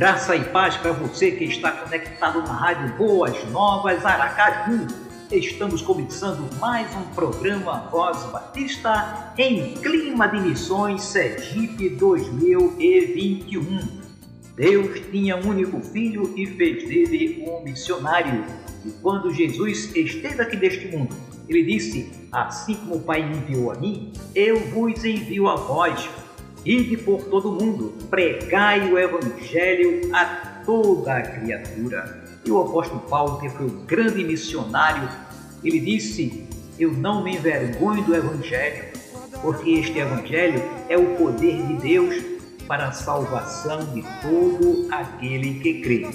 Graça e paz para você que está conectado na Rádio Boas Novas Aracaju. Estamos começando mais um programa Voz Batista em clima de missões Sergipe 2021. Deus tinha um único filho e fez dele um missionário. E quando Jesus esteve aqui neste mundo, ele disse: Assim como o Pai me enviou a mim, eu vos envio a vós. Ide por todo o mundo, pregai o Evangelho a toda a criatura. E o apóstolo Paulo, que foi um grande missionário, ele disse: Eu não me envergonho do Evangelho, porque este Evangelho é o poder de Deus para a salvação de todo aquele que crê.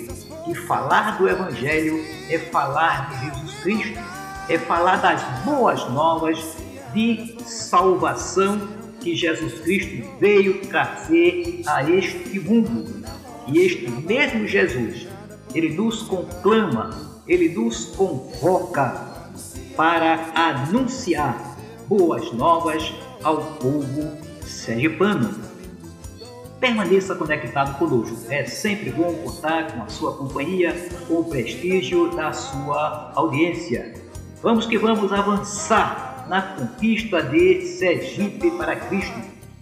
E falar do Evangelho é falar de Jesus Cristo, é falar das boas novas de salvação que Jesus Cristo veio trazer a este mundo. E este mesmo Jesus, ele nos conclama, ele nos convoca para anunciar boas novas ao povo sergipano. Permaneça conectado conosco. É sempre bom contar com a sua companhia, com o prestígio da sua audiência. Vamos que vamos avançar na conquista de Sergipe para Cristo.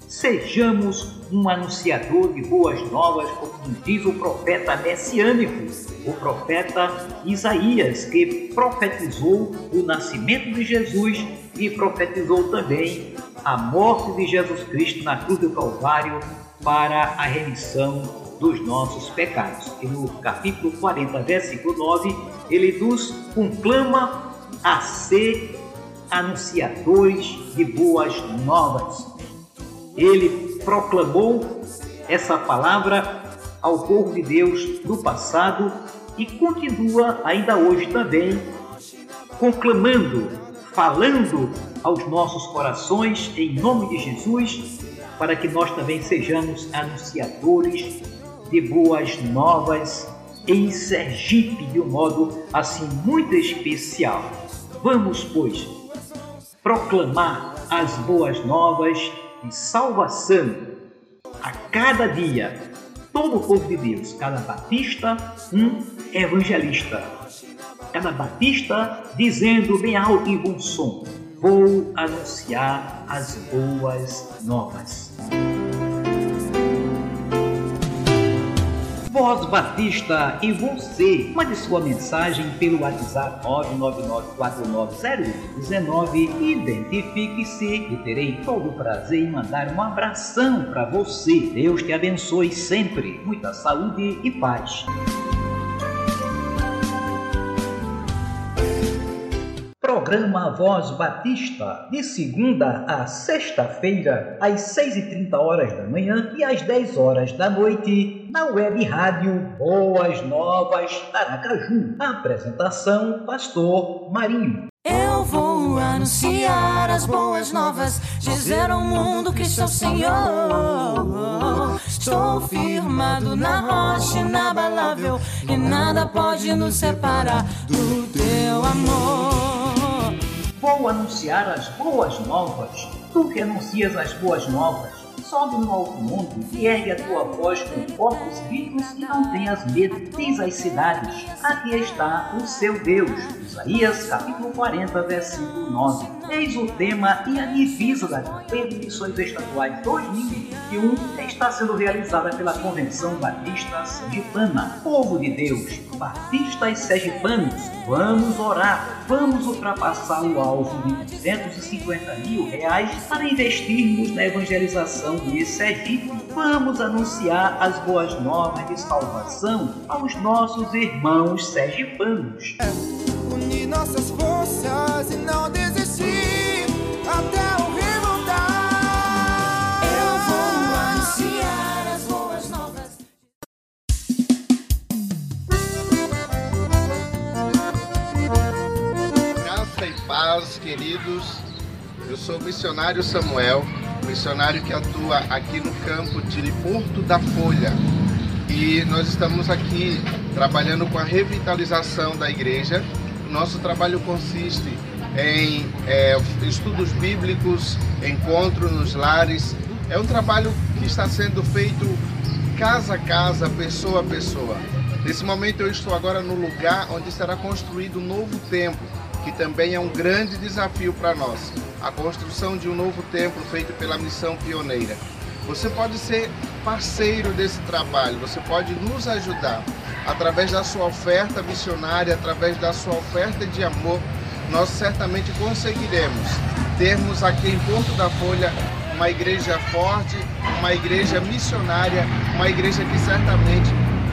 Sejamos um anunciador de boas novas, como diz o profeta messiânico, o profeta Isaías, que profetizou o nascimento de Jesus e profetizou também a morte de Jesus Cristo na cruz do Calvário para a remissão dos nossos pecados. E no capítulo 40, versículo 9, ele nos conclama a ser anunciadores de boas novas. Ele proclamou essa palavra ao povo de Deus no passado e continua ainda hoje também conclamando, falando aos nossos corações em nome de Jesus, para que nós também sejamos anunciadores de boas novas em Sergipe de um modo assim muito especial. Vamos, pois, proclamar as boas novas de salvação a cada dia. Todo o povo de Deus, cada batista, um evangelista. Cada batista dizendo bem alto e bom som: Vou anunciar as boas novas. Voz Batista e você. Mande sua mensagem pelo WhatsApp 999490119. Identifique-se e terei todo o prazer em mandar um abração para você. Deus te abençoe sempre. Muita saúde e paz. Programa Voz Batista, de segunda a sexta-feira, às 6h30 horas da manhã e às 10 horas da noite, na web rádio Boas Novas Aracaju. Apresentação, Pastor Marinho. Eu vou anunciar as boas novas, dizer ao mundo que sou Senhor. Estou firmado na rocha inabalável e nada pode nos separar do teu amor. Anunciar as boas novas. Tu que anuncias as boas novas, sobe no alto mundo e ergue a tua voz com corpos ricos e não tenhas medo. Diz às cidades: Aqui está o seu Deus. Isaías capítulo 40, versículo 9. Eis o tema e a divisa das Missões Estaduais 2021 está sendo realizada pela Convenção Batista Sergipana. Povo de Deus, batistas sergipanos, vamos orar, vamos ultrapassar o alvo de 250 mil reais para investirmos na evangelização celebração disso é vamos anunciar as boas novas de salvação aos nossos irmãos sergipanos. Unir nossas forças e não desistir até o remontar. Eu vou anunciar as boas novas. Graça e paz, queridos. Eu sou o missionário Samuel missionário que atua aqui no campo de Porto da Folha. E nós estamos aqui trabalhando com a revitalização da igreja. Nosso trabalho consiste em é, estudos bíblicos, encontro nos lares. É um trabalho que está sendo feito casa a casa, pessoa a pessoa. Nesse momento eu estou agora no lugar onde será construído um novo templo, que também é um grande desafio para nós. A construção de um novo templo feito pela missão pioneira. Você pode ser parceiro desse trabalho, você pode nos ajudar através da sua oferta missionária, através da sua oferta de amor. Nós certamente conseguiremos termos aqui em Porto da Folha uma igreja forte, uma igreja missionária, uma igreja que certamente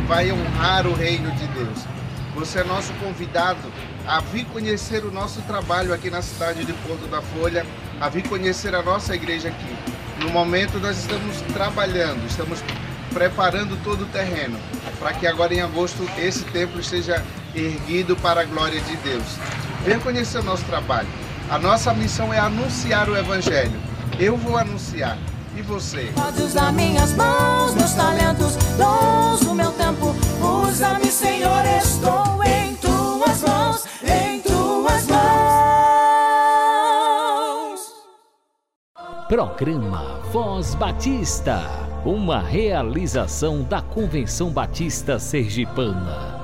vai honrar o reino de Deus. Você é nosso convidado a vir conhecer o nosso trabalho aqui na cidade de Porto da Folha, a vir conhecer a nossa igreja aqui. No momento nós estamos trabalhando, estamos preparando todo o terreno para que agora em agosto esse templo esteja erguido para a glória de Deus. Venha conhecer o nosso trabalho. A nossa missão é anunciar o evangelho. Eu vou anunciar. E você? Pode usar minhas mãos, meus talentos, dons, o meu tempo. Usa-me, Senhor, estou em Programa Voz Batista, uma realização da Convenção Batista Sergipana.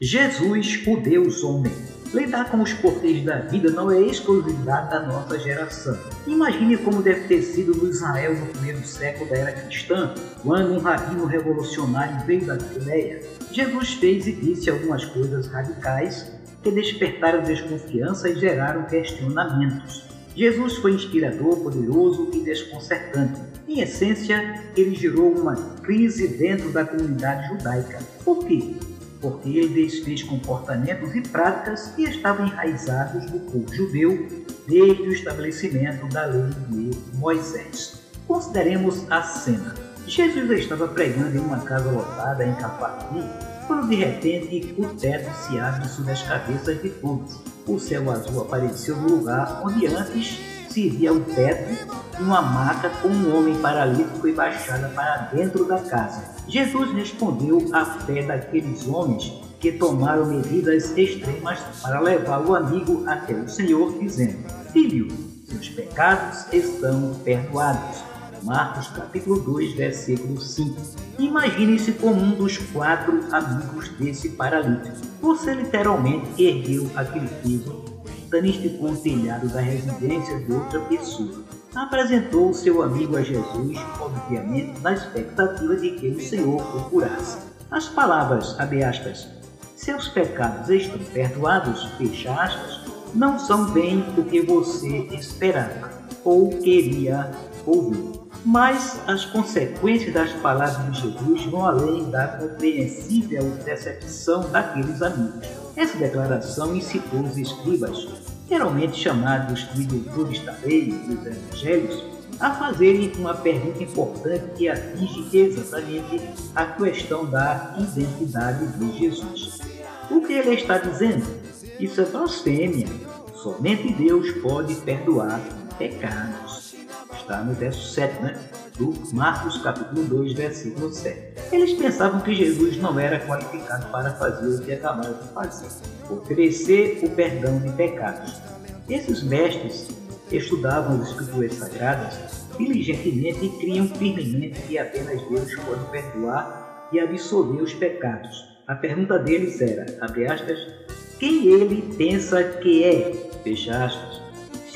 Jesus, o Deus homem. Lidar com os porteiros da vida não é exclusividade da nossa geração. Imagine como deve ter sido no Israel no primeiro século da era cristã, quando um rabino revolucionário veio da Galileia. Jesus fez e disse algumas coisas radicais que despertaram desconfiança e geraram questionamentos. Jesus foi inspirador, poderoso e desconcertante. Em essência, ele gerou uma crise dentro da comunidade judaica. Por quê? porque ele desfez comportamentos e práticas que estavam enraizados no povo judeu desde o estabelecimento da lei de Moisés. Consideremos a cena. Jesus estava pregando em uma casa lotada em Cafarnaum, quando de repente o teto se abre sobre as cabeças de todos. O céu azul apareceu no lugar onde antes se via um teto e uma maca com um homem paralítico e baixada para dentro da casa. Jesus respondeu à fé daqueles homens que tomaram medidas extremas para levar o amigo até o Senhor, dizendo: Filho, seus pecados estão perdoados. Marcos capítulo 2, versículo 5. Imagine-se como um dos quatro amigos desse paralítico. Você literalmente ergueu aquele peso danificou o telhado da residência de outra pessoa. Apresentou seu amigo a Jesus, obviamente na expectativa de que o Senhor o curasse. As palavras, abre aspas, seus pecados estão perdoados, fecha aspas, não são bem o que você esperava ou queria ouvir. Mas as consequências das palavras de Jesus vão além da compreensível decepção daqueles amigos. Essa declaração incitou os escribas, geralmente chamados de doutores da lei dos evangelhos, a fazerem uma pergunta importante que atinge exatamente a questão da identidade de Jesus. O que ele está dizendo? Isso é blasfêmia. Somente Deus pode perdoar pecados está no verso 7, né? do Marcos capítulo 2, versículo 7. Eles pensavam que Jesus não era qualificado para fazer o que acabaram de fazer, oferecer o perdão de pecados. Esses mestres estudavam as escrituras sagradas diligentemente e criam firmemente que apenas Deus pode perdoar e absolver os pecados. A pergunta deles era, abre aspas, quem ele pensa que é? Fecha aspas.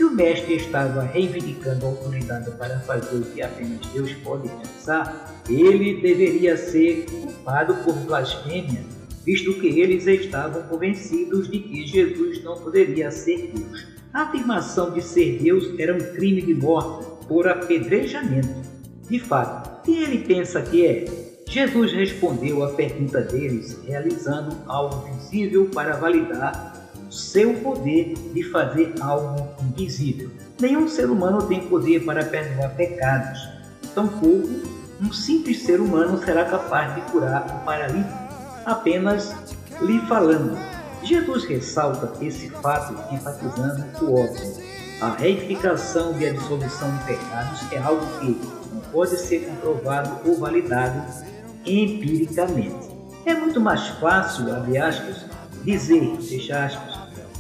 Se o mestre estava reivindicando a autoridade para fazer o que apenas Deus pode pensar, ele deveria ser culpado por blasfêmia, visto que eles estavam convencidos de que Jesus não poderia ser Deus. A afirmação de ser Deus era um crime de morte por apedrejamento. De fato, quem ele pensa que é? Jesus respondeu à pergunta deles, realizando algo visível para validar seu poder de fazer algo invisível. Nenhum ser humano tem poder para perdoar pecados, tampouco um simples ser humano será capaz de curar o paralítico. Apenas lhe falando. Jesus ressalta esse fato enfatizando o óbvio. A reificação e a dissolução de pecados é algo que não pode ser comprovado ou validado empiricamente. É muito mais fácil, abre aspas, dizer, fecha aspas,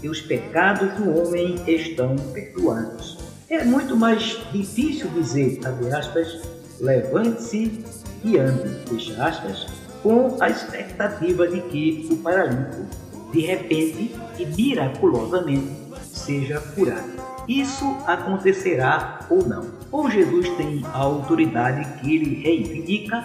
que os pecados do homem estão perdoados. É muito mais difícil dizer, abre aspas, levante-se e ande, fecha aspas, com a expectativa de que o paralítico, de repente e miraculosamente, seja curado. Isso acontecerá ou não. Ou Jesus tem a autoridade que ele reivindica,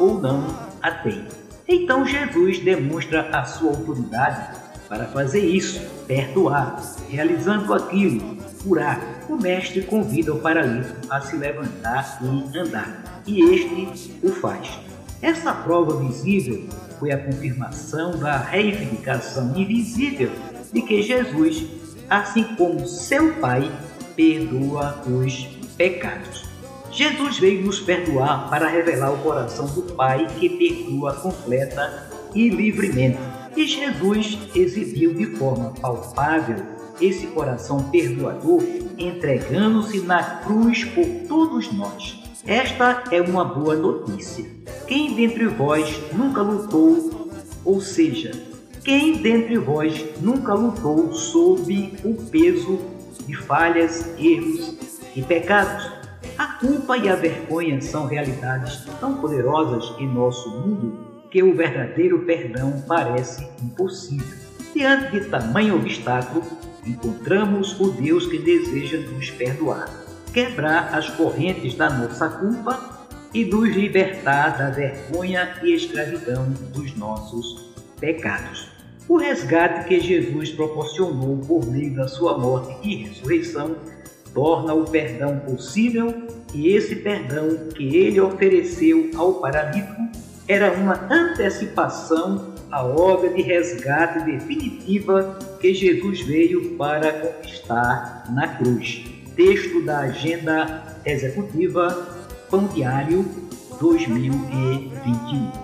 ou não a tem. Então Jesus demonstra a sua autoridade para fazer isso, perdoar, realizando aquilo, curar. O mestre convida o paralítico a se levantar e andar, e este o faz. Essa prova visível foi a confirmação da reivindicação invisível de que Jesus, assim como seu Pai, perdoa os pecados. Jesus veio nos perdoar para revelar o coração do Pai que perdoa completa e livremente. E Jesus exibiu de forma palpável esse coração perdoador, entregando-se na cruz por todos nós. Esta é uma boa notícia. Quem dentre vós nunca lutou, ou seja, quem dentre vós nunca lutou sob o peso de falhas, erros e pecados? A culpa e a vergonha são realidades tão poderosas em nosso mundo que o verdadeiro perdão parece impossível. Diante de tamanho obstáculo, encontramos o Deus que deseja nos perdoar, quebrar as correntes da nossa culpa e nos libertar da vergonha e escravidão dos nossos pecados. O resgate que Jesus proporcionou por meio da sua morte e ressurreição torna o perdão possível e esse perdão que ele ofereceu ao paralítico era uma antecipação à obra de resgate definitiva que Jesus veio para conquistar na cruz. Texto da Agenda Executiva Pão Diário 2021.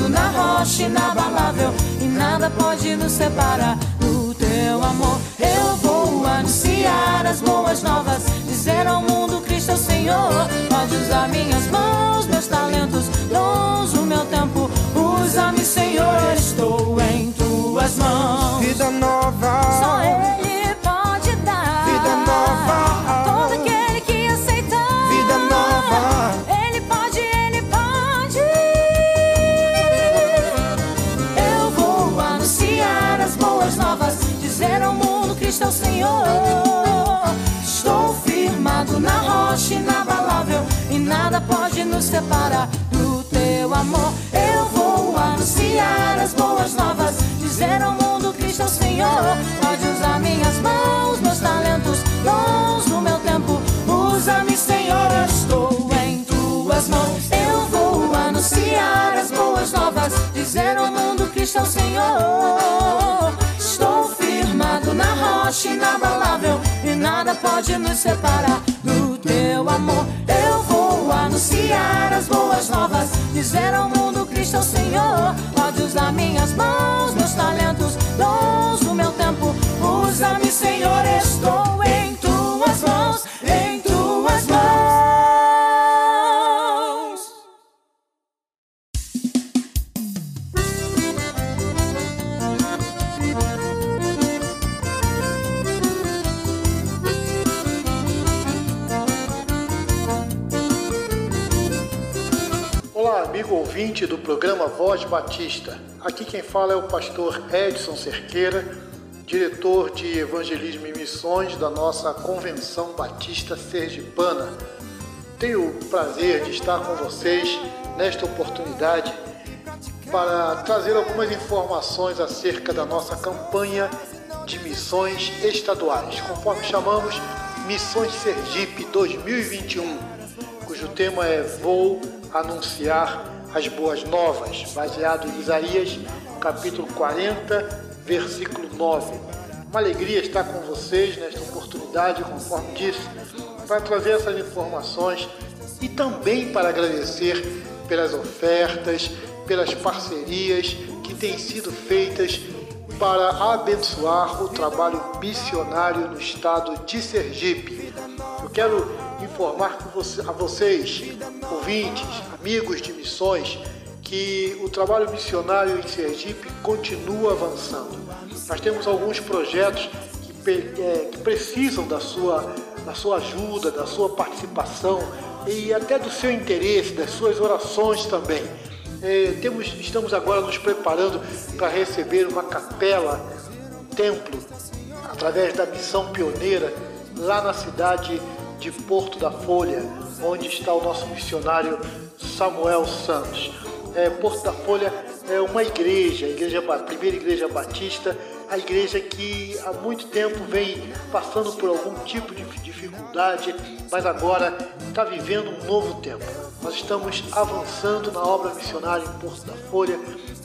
Firmado na rocha inabalável e nada pode nos separar do teu amor. Eu vou anunciar as boas novas, dizer ao mundo Cristo é o Senhor. Pode usar minhas mãos, meus talentos, dons, o meu tempo. Usa-me, Senhor, estou em tuas mãos. Vida nova. Só Ele nada pode nos separar do teu amor. Eu vou anunciar as boas novas, dizer ao mundo Cristo é o Senhor. Pode usar minhas mãos, meus talentos, dons do meu tempo. Usa-me, Senhor, estou em tuas mãos. Eu vou anunciar as boas novas, dizer ao mundo Cristo é o Senhor na rocha inabalável e nada pode nos separar do teu amor. Anunciar as boas novas, dizer ao mundo Cristo é o Senhor. Pode usar minhas mãos, meus talentos, dons do meu tempo. Usa-me, Senhor, estou em ouvinte do programa Voz Batista. Aqui quem fala é o pastor Edson Cerqueira, diretor de Evangelismo e Missões da nossa Convenção Batista Sergipana. Tenho o prazer de estar com vocês nesta oportunidade para trazer algumas informações acerca da nossa campanha de missões estaduais, conforme chamamos Missões Sergipe 2021, cujo tema é Vou anunciar as boas novas, baseado em Isaías capítulo 40, versículo 9. Uma alegria estar com vocês nesta oportunidade, conforme disse, para trazer essas informações e também para agradecer pelas ofertas, pelas parcerias que têm sido feitas para abençoar o trabalho missionário no estado de Sergipe. Eu quero informar a vocês, ouvintes, amigos de missões, que o trabalho missionário em Sergipe continua avançando. Nós temos alguns projetos que, é, que precisam da sua, da sua ajuda, da sua participação e até do seu interesse, das suas orações também. É, temos, estamos agora nos preparando para receber uma capela, um templo, através da missão pioneira, lá na cidade de Porto da Folha, onde está o nosso missionário Samuel Santos. É, Porto da Folha é uma igreja, a, igreja, primeira igreja batista, a igreja que há muito tempo vem passando por algum tipo de dificuldade, mas agora está vivendo um novo tempo. Nós estamos avançando na obra missionária em Porto da Folha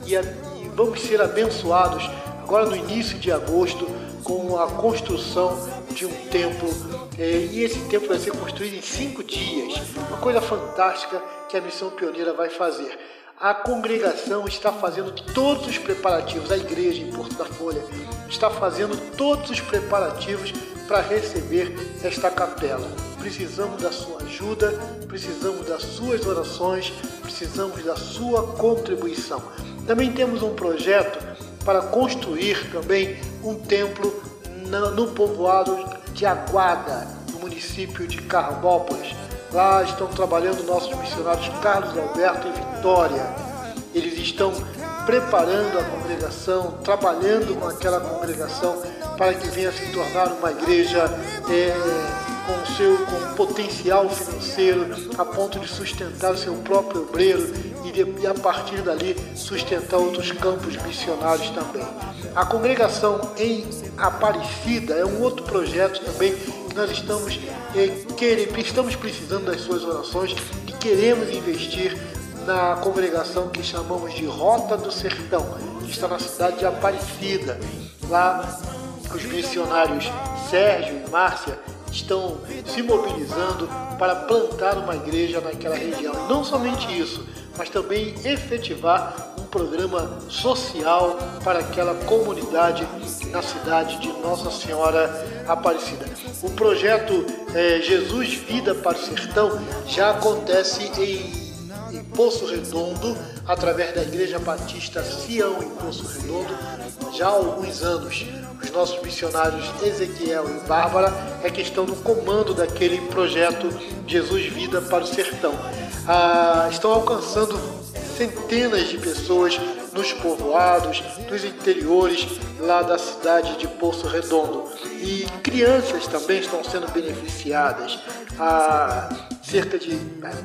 e, a, e vamos ser abençoados agora no início de agosto com a construção de um templo. É, e esse templo vai ser construído em cinco dias. Uma coisa fantástica que a Missão Pioneira vai fazer. A congregação está fazendo todos os preparativos, a igreja em Porto da Folha está fazendo todos os preparativos para receber esta capela. Precisamos da sua ajuda, precisamos das suas orações, precisamos da sua contribuição. Também temos um projeto para construir também um templo no povoado de Aguada, no município de Carmópolis. Lá estão trabalhando nossos missionários Carlos Alberto e Vitória. Eles estão preparando a congregação, trabalhando com aquela congregação para que venha se tornar uma igreja é, com seu com potencial financeiro a ponto de sustentar o seu próprio obreiro e, de, e a partir dali sustentar outros campos missionários também. A congregação em Aparecida é um outro projeto também que nós estamos, é, estamos precisando das suas orações e queremos investir na congregação que chamamos de Rota do Sertão, que está na cidade de Aparecida. Lá os missionários Sérgio e Márcia estão se mobilizando para plantar uma igreja naquela região. Não somente isso, mas também efetivar um programa social para aquela comunidade na cidade de Nossa Senhora Aparecida. O projeto é, Jesus Vida para o Sertão já acontece em, em Poço Redondo, através da Igreja Batista Sião em Poço Redondo, já há alguns anos os nossos missionários Ezequiel e Bárbara é que estão no comando daquele projeto Jesus Vida para o Sertão. Ah, estão alcançando centenas de pessoas nos povoados, nos interiores lá da cidade de Poço Redondo. E crianças também estão sendo beneficiadas. Ah, cerca de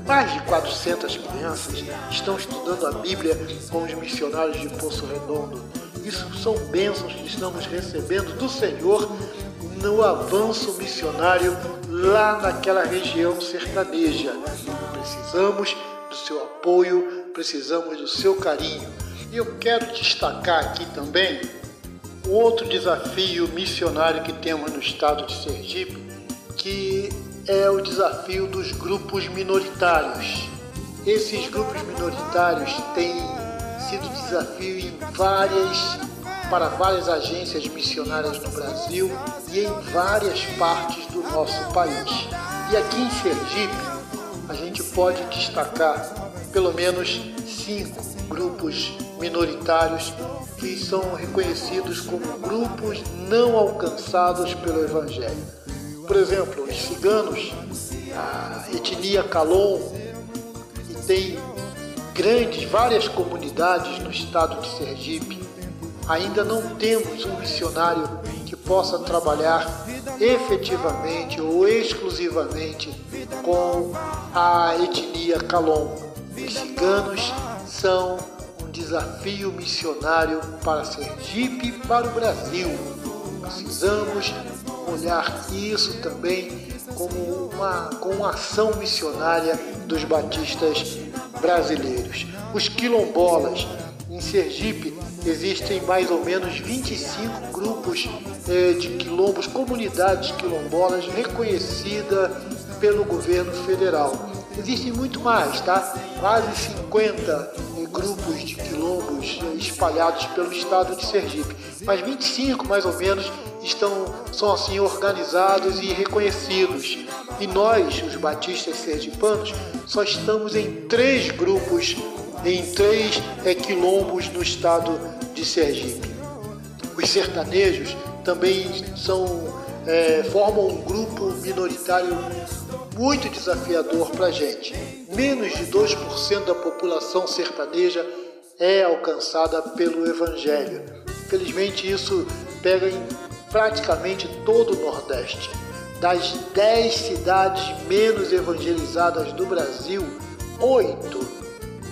mais de 400 crianças estão estudando a Bíblia com os missionários de Poço Redondo. Isso são bênçãos que estamos recebendo do Senhor no avanço missionário lá naquela região sertaneja. Precisamos do seu apoio, precisamos do seu carinho. E eu quero destacar aqui também outro desafio missionário que temos no estado de Sergipe, que é o desafio dos grupos minoritários. Esses grupos minoritários têm sido desafio em várias, para várias agências missionárias no Brasil e em várias partes do nosso país. E aqui em Sergipe, a gente pode destacar pelo menos cinco grupos minoritários que são reconhecidos como grupos não alcançados pelo Evangelho. Por exemplo, os ciganos, a etnia Calon, que tem grandes, várias comunidades no estado de Sergipe, ainda não temos um missionário que possa trabalhar efetivamente ou exclusivamente com a etnia Calon. Os ciganos são um desafio missionário para Sergipe e para o Brasil. Precisamos olhar isso também como uma, com uma ação missionária dos batistas brasileiros. Os quilombolas em Sergipe existem mais ou menos 25 grupos eh, de quilombos, comunidades quilombolas reconhecidas pelo governo federal. Existem muito mais, tá? Quase 50 grupos de quilombos eh, espalhados pelo estado de Sergipe, mas 25 mais ou menos estão são assim organizados e reconhecidos. E nós, os batistas sergipanos, só estamos em três grupos, em três quilombos no estado de Sergipe. Os sertanejos também são é, formam um grupo minoritário muito desafiador para a gente. Menos de 2% da população sertaneja é alcançada pelo Evangelho. Infelizmente, isso pega em praticamente todo o Nordeste. Das 10 cidades menos evangelizadas do Brasil, 8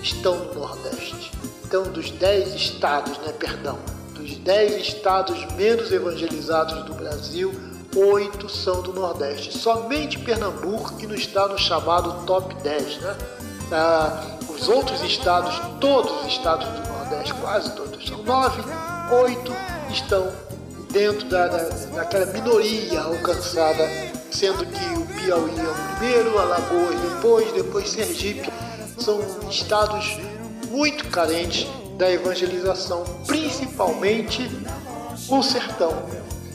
estão no Nordeste. Então, dos 10 estados, né, perdão, dos 10 estados menos evangelizados do Brasil, 8 são do Nordeste. Somente Pernambuco que não está no chamado top 10, né? Ah, os outros estados, todos os estados do Nordeste, quase todos, são 9, 8 estão dentro da, da, daquela minoria alcançada, sendo que o Piauí é o primeiro, Alagoas depois, depois Sergipe, são estados muito carentes da evangelização, principalmente o sertão,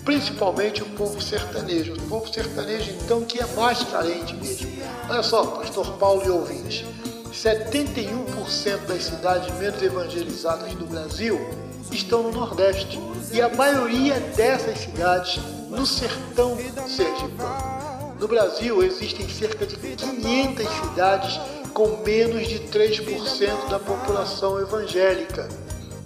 principalmente o povo sertanejo. O povo sertanejo, então, que é mais carente mesmo. Olha só, pastor Paulo e ouvintes, 71% das cidades menos evangelizadas do Brasil estão no Nordeste e a maioria dessas cidades no sertão sergipano. No Brasil existem cerca de 500 cidades com menos de 3% da população evangélica.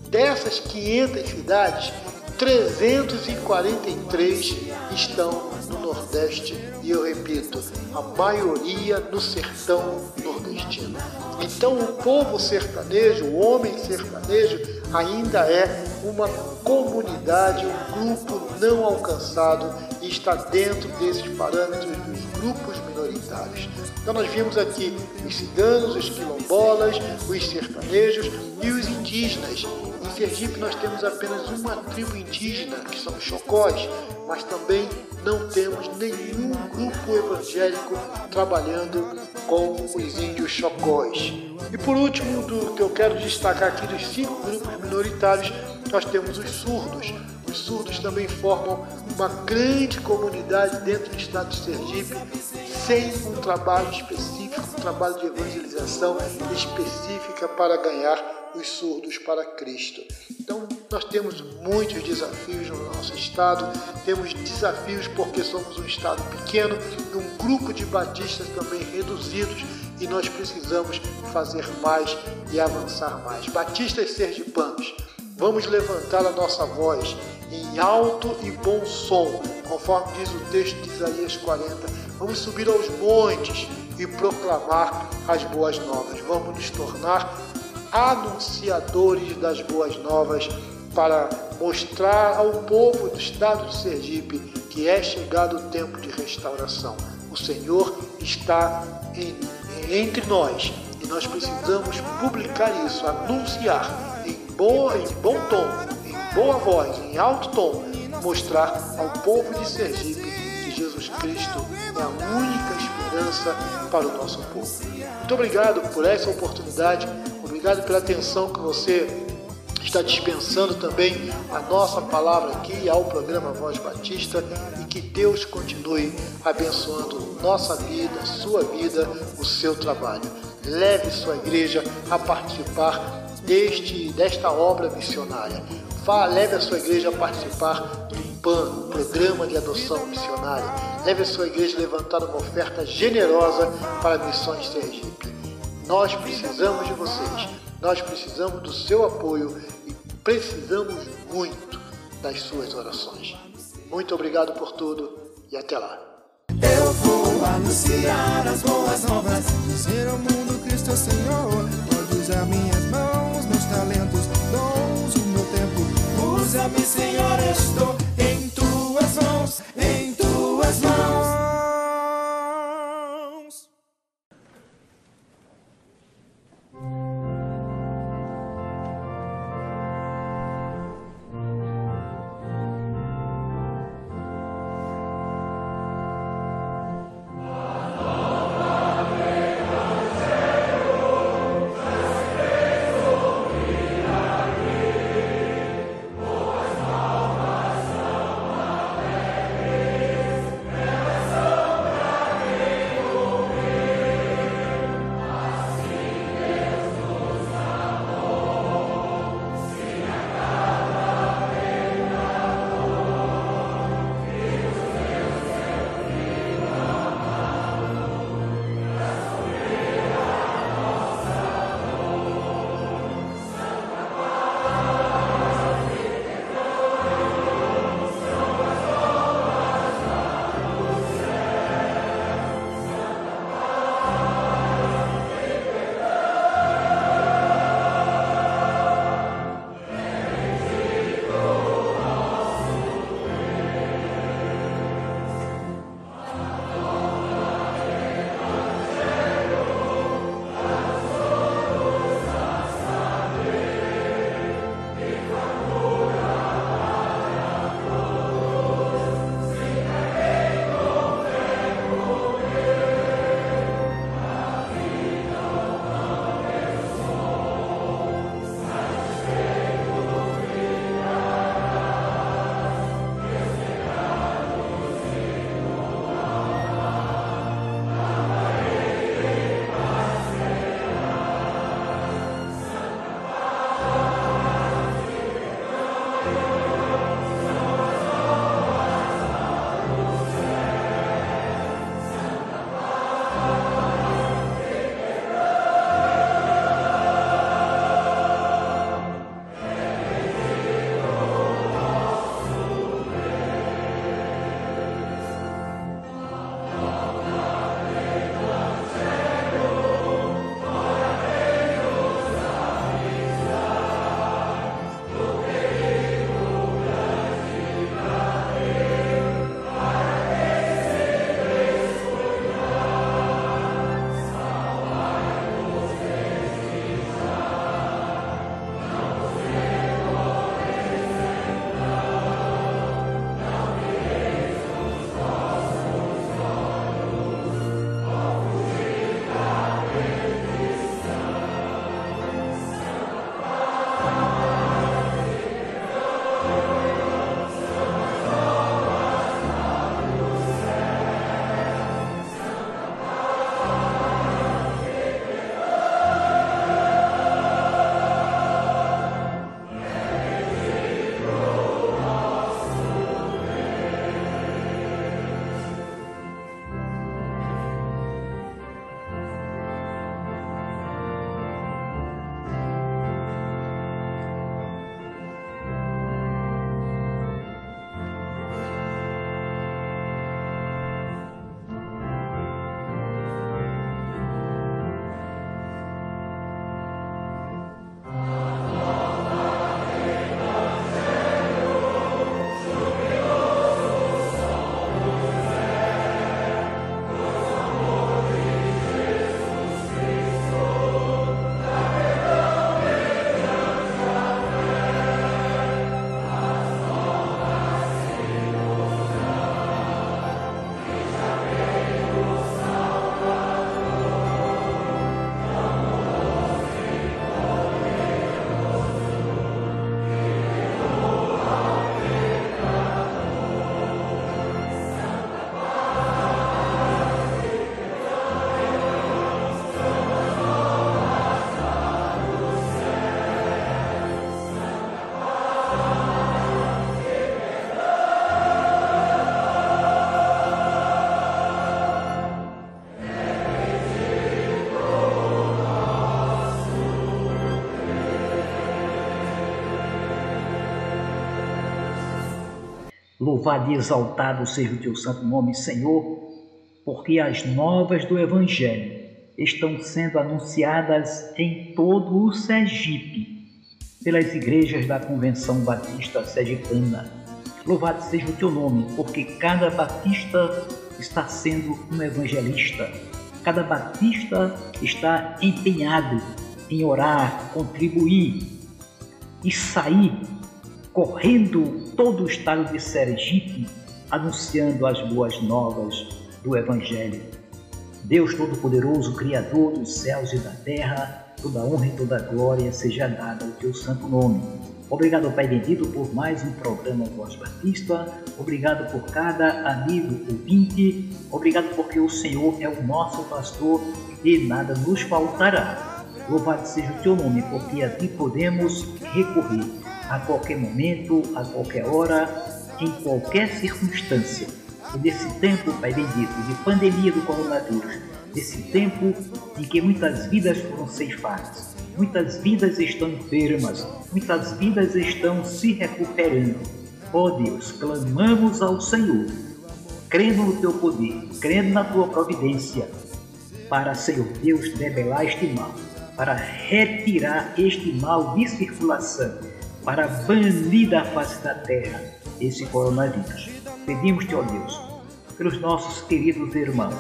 Dessas 500 cidades, 343 estão no Nordeste e eu repito, a maioria no sertão nordestino. Então o povo sertanejo, o homem sertanejo, ainda é uma comunidade, um grupo não alcançado e está dentro desses parâmetros dos grupos minoritários. Então nós vimos aqui os ciganos, os quilombolas, os sertanejos e os indígenas. Em Sergipe nós temos apenas uma tribo indígena, que são os chocós, mas também não temos nenhum grupo evangélico trabalhando com os índios chocós. E por último, do que eu quero destacar aqui dos cinco grupos minoritários, nós temos os surdos. Os surdos também formam uma grande comunidade dentro do estado de Sergipe, sem um trabalho específico, um trabalho de evangelização específica para ganhar os surdos para Cristo. Então, nós temos muitos desafios no nosso estado, temos desafios porque somos um estado pequeno, um grupo de batistas também reduzidos e nós precisamos fazer mais e avançar mais. Batistas sergipanos, vamos levantar a nossa voz em alto e bom som, conforme diz o texto de Isaías 40. Vamos subir aos montes e proclamar as boas novas. Vamos nos tornar anunciadores das boas novas para mostrar ao povo do estado de Sergipe que é chegado o tempo de restauração. O Senhor está em, entre nós e nós precisamos publicar isso, anunciar em, boa, em bom tom, em boa voz, em alto tom, mostrar ao povo de Sergipe que Jesus Cristo é a única esperança para o nosso povo. Muito obrigado por essa oportunidade, obrigado pela atenção que você está dispensando também a nossa palavra aqui ao programa Voz Batista e que Deus continue abençoando nossa vida, sua vida, o seu trabalho. Leve sua igreja a participar deste, desta obra missionária. Vá, leve a sua igreja a participar do PAN, Programa de Adoção Missionária. Leve a sua igreja a levantar uma oferta generosa para Missões Sergipe Nós precisamos de vocês, nós precisamos do seu apoio e precisamos muito das suas orações. Muito obrigado por tudo e até lá. Eu vou anunciar as boas novas, dizer ao mundo Cristo é Senhor. Pode usar minhas mãos, meus talentos, dons, o meu tempo. Usa-me, Senhor, Louvado e exaltado seja o teu santo nome, Senhor, porque as novas do Evangelho estão sendo anunciadas em todo o Sergipe, pelas igrejas da Convenção Batista Sergipana. Louvado seja o teu nome, porque cada batista está sendo um evangelista. Cada batista está empenhado em orar, contribuir e sair correndo todo o estado de Sergipe anunciando as boas novas do Evangelho. Deus Todo-Poderoso, Criador dos céus e da terra, toda honra e toda glória seja dada ao teu santo nome. Obrigado, Pai bendito, por mais um programa Voz Batista. Obrigado por cada amigo ouvinte. Obrigado porque o Senhor é o nosso pastor e nada nos faltará. Louvado seja o teu nome, porque a ti podemos recorrer a qualquer momento, a qualquer hora, em qualquer circunstância. E nesse tempo, Pai bendito, de pandemia do coronavírus, desse tempo em que muitas vidas foram ceifadas, muitas vidas estão enfermas, muitas vidas estão se recuperando. Ó oh Deus, clamamos ao Senhor, crendo no teu poder, crendo na tua providência, para, Senhor Deus, debelar este mal, para retirar este mal de circulação, para banir da face da terra esse coronavírus. Pedimos-te, ó Deus, pelos nossos queridos irmãos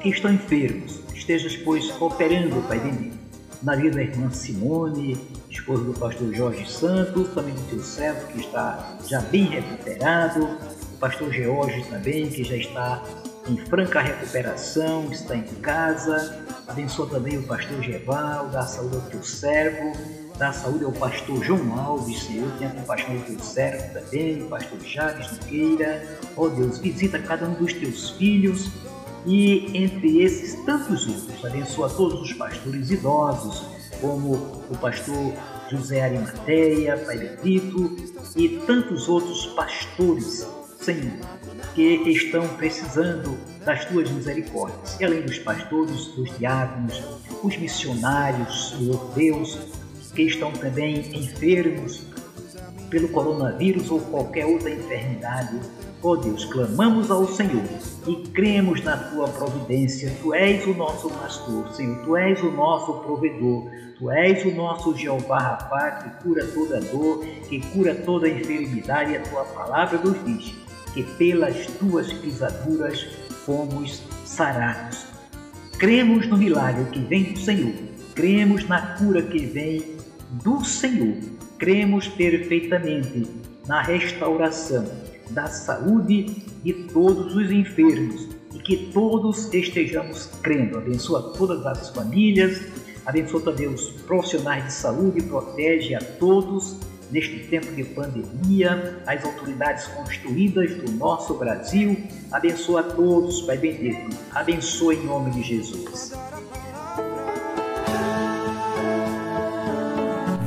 que estão enfermos, estejas, pois, operando, Pai bendito, na vida da irmã Simone, esposa do pastor Jorge Santos, também do teu servo, que está já bem recuperado, o pastor George também, que já está em franca recuperação, está em casa. Abençoa também o pastor Geval, dá saúde ao teu servo, dá saúde ao pastor João Alves, Senhor, tenha compaixão do teu servo também, pastor Jales Nogueira. Ó oh Deus, visita cada um dos teus filhos e entre esses tantos outros, abençoa todos os pastores idosos, como o pastor José Arimateia, Pai Bendito, e tantos outros pastores, Senhor, que estão precisando das tuas misericórdias. E além dos pastores, dos diáconos, os missionários, Senhor Deus, que estão também enfermos pelo coronavírus ou qualquer outra enfermidade. Ó oh Deus, clamamos ao Senhor e cremos na tua providência. Tu és o nosso pastor, Senhor, tu és o nosso provedor. Tu és o nosso Jeová Rapá, que cura toda dor, que cura toda enfermidade. E a tua palavra nos diz que pelas tuas pisaduras fomos sarados. Cremos no milagre que vem do Senhor. Cremos na cura que vem do Senhor. Cremos perfeitamente na restauração da saúde de todos os enfermos e que todos estejamos crendo. Abençoa todas as famílias, abençoa também os profissionais de saúde, protege a todos neste tempo de pandemia, as autoridades construídas do nosso Brasil. Abençoa a todos, Pai bendito. Abençoa em nome de Jesus.